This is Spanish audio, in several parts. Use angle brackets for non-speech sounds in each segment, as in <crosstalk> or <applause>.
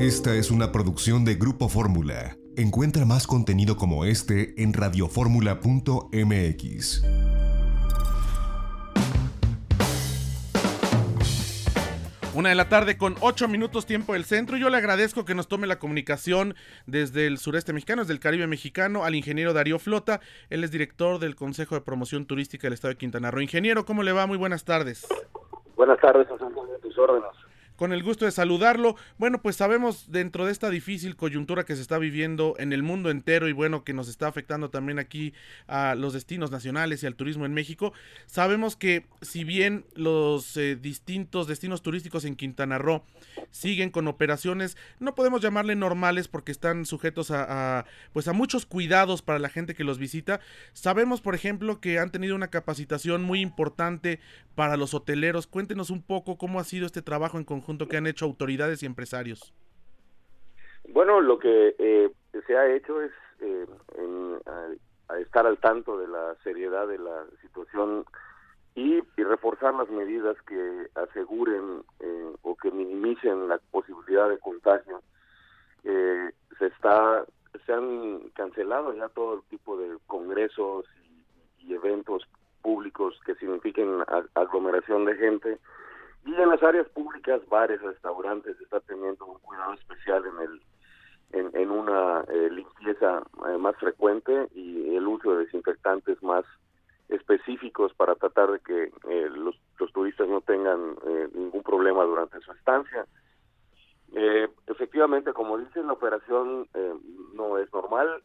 Esta es una producción de Grupo Fórmula. Encuentra más contenido como este en radioformula.mx. Una de la tarde con ocho minutos tiempo del centro. Yo le agradezco que nos tome la comunicación desde el sureste mexicano, desde el Caribe mexicano, al ingeniero Darío Flota. Él es director del Consejo de Promoción Turística del Estado de Quintana Roo. Ingeniero, ¿cómo le va? Muy buenas tardes. Buenas tardes, Antonio, tus órdenes con el gusto de saludarlo. Bueno, pues sabemos dentro de esta difícil coyuntura que se está viviendo en el mundo entero y bueno, que nos está afectando también aquí a los destinos nacionales y al turismo en México, sabemos que si bien los eh, distintos destinos turísticos en Quintana Roo siguen con operaciones, no podemos llamarle normales porque están sujetos a, pues a muchos cuidados para la gente que los visita. Sabemos, por ejemplo, que han tenido una capacitación muy importante para los hoteleros. Cuéntenos un poco cómo ha sido este trabajo en conjunto que han hecho autoridades y empresarios? Bueno, lo que eh, se ha hecho es eh, estar al tanto de la seriedad de la situación y, reforzar las medidas que aseguren eh, o que minimicen la posibilidad de contagio. se está se han cancelado ya todo tipo de congresos y eventos públicos que signifiquen aglomeración de gente y en las áreas públicas, bares, restaurantes, está teniendo un cuidado especial en el en, una eh, limpieza eh, más frecuente y el uso de desinfectantes más específicos para tratar de que eh, los, los, turistas no tengan ningún problema durante su estancia. efectivamente, como dicen, la operación no es normal.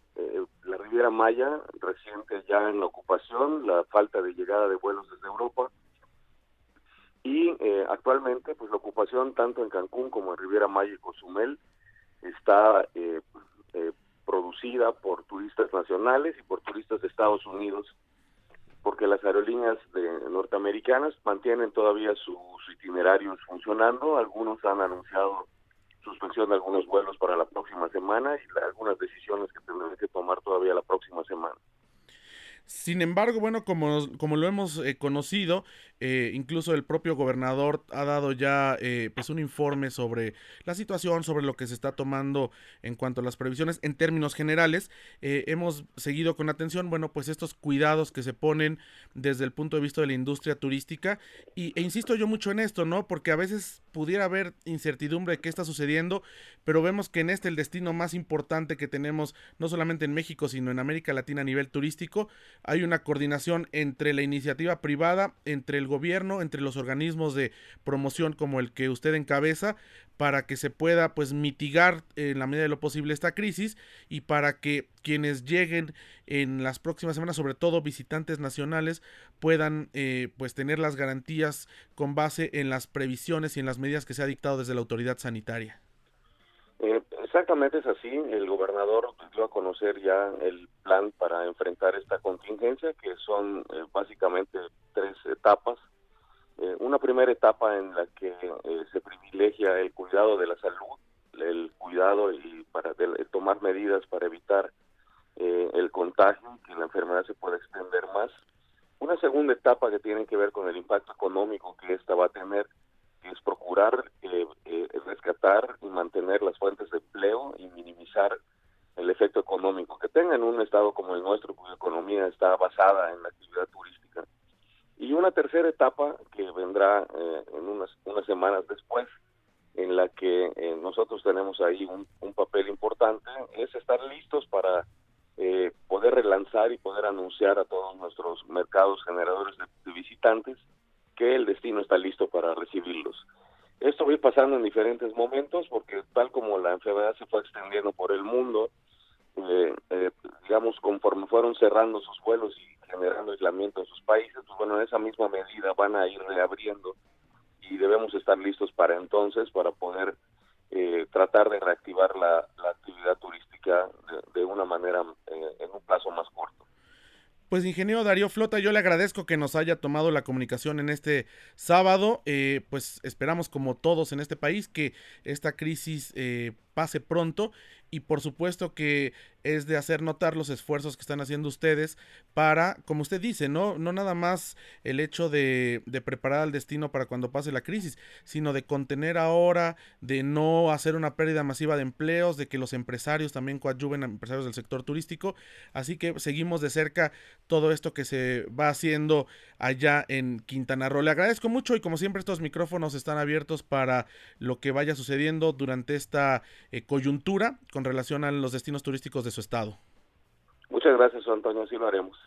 la Riviera Maya, reciente ya en la ocupación, la falta de llegada de vuelos desde Europa, y eh, actualmente pues la ocupación tanto en Cancún como en Riviera Maya y Cozumel está eh, eh, producida por turistas nacionales y por turistas de Estados Unidos porque las aerolíneas de norteamericanas mantienen todavía sus itinerarios funcionando. Algunos han anunciado suspensión de algunos vuelos para la próxima semana y algunas decisiones que tendrán que tomar todavía la próxima semana sin embargo, bueno, como, como lo hemos eh, conocido, eh, incluso el propio gobernador ha dado ya eh, pues un informe sobre la situación, sobre lo que se está tomando en cuanto a las previsiones en términos generales. hemos seguido con atención, bueno, pues estos cuidados que se ponen desde el punto de vista de la industria turística. Y, e insisto yo mucho en esto, ¿no? Porque a veces pudiera haber incertidumbre de qué está sucediendo, pero vemos que en este el destino más importante que tenemos, no solamente en México, sino en América Latina a nivel turístico, hay una coordinación entre la iniciativa privada, entre el gobierno, entre los organismos de promoción como el que usted encabeza, para que se pueda pues mitigar en la medida de lo posible esta crisis y para que quienes lleguen en las próximas semanas, sobre todo visitantes nacionales, puedan eh, pues tener las garantías con base en las previsiones y en las medidas que se ha dictado desde la autoridad sanitaria. Eh, exactamente es así. El gobernador dio a conocer ya el plan para enfrentar esta contingencia, que son eh, básicamente tres etapas. Eh, una primera etapa en la que se privilegia el cuidado de la salud, el cuidado y para tomar medidas para evitar el contagio, que la enfermedad se pueda extender más. Una segunda etapa que tiene que ver con el impacto económico que esta va a tener es procurar eh, eh, rescatar y mantener las fuentes de empleo y minimizar el efecto económico que tenga en un estado como el nuestro, cuya economía está basada en la actividad turística. Y una tercera etapa que vendrá eh, en unas, unas semanas después, en la que nosotros tenemos ahí un, un, papel importante, es estar listos para poder relanzar y poder anunciar a todos nuestros mercados generadores de visitantes que el destino está listo para recibirlos. Esto va pasando en diferentes momentos porque tal como la enfermedad se fue extendiendo por el mundo, eh, eh, digamos, conforme fueron cerrando sus vuelos y generando aislamiento en sus países, pues bueno, en esa misma medida van a ir reabriendo y debemos estar listos para entonces para poder eh, tratar de reactivar la, actividad turística de, de una manera en un plazo más corto. Pues ingeniero Darío Flota, yo le agradezco que nos haya tomado la comunicación en este sábado. Eh, pues esperamos como todos en este país que esta crisis eh, pase pronto y por supuesto que es de hacer notar los esfuerzos que están haciendo ustedes para, como usted dice, no, no nada más el hecho de, de preparar al destino para cuando pase la crisis, sino de contener ahora, de no hacer una pérdida masiva de empleos, de que los empresarios también coadyuven a empresarios del sector turístico. Así que seguimos de cerca todo esto que se va haciendo allá en Quintana Roo. Le agradezco mucho y como siempre estos micrófonos están abiertos para lo que vaya sucediendo durante esta eh, coyuntura con relación a los destinos turísticos de su estado. Muchas gracias, Antonio, así lo haremos.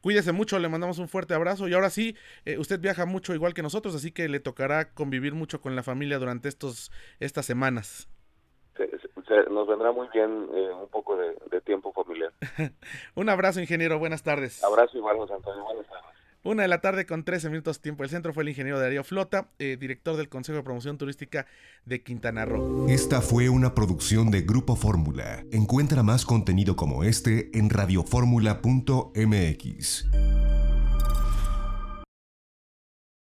Cuídese mucho, le mandamos un fuerte abrazo y ahora sí, eh, usted viaja mucho igual que nosotros, así que le tocará convivir mucho con la familia durante estos estas semanas. nos vendrá muy bien eh, un poco de, de tiempo familiar. <laughs> un abrazo, ingeniero, buenas tardes. Abrazo igual, José Antonio, buenas tardes. Una de la tarde con 13 minutos tiempo. El centro fue el ingeniero Darío Flota, eh, director del Consejo de Promoción Turística de Quintana Roo. Esta fue una producción de Grupo Fórmula. Encuentra más contenido como este en radioformula.mx.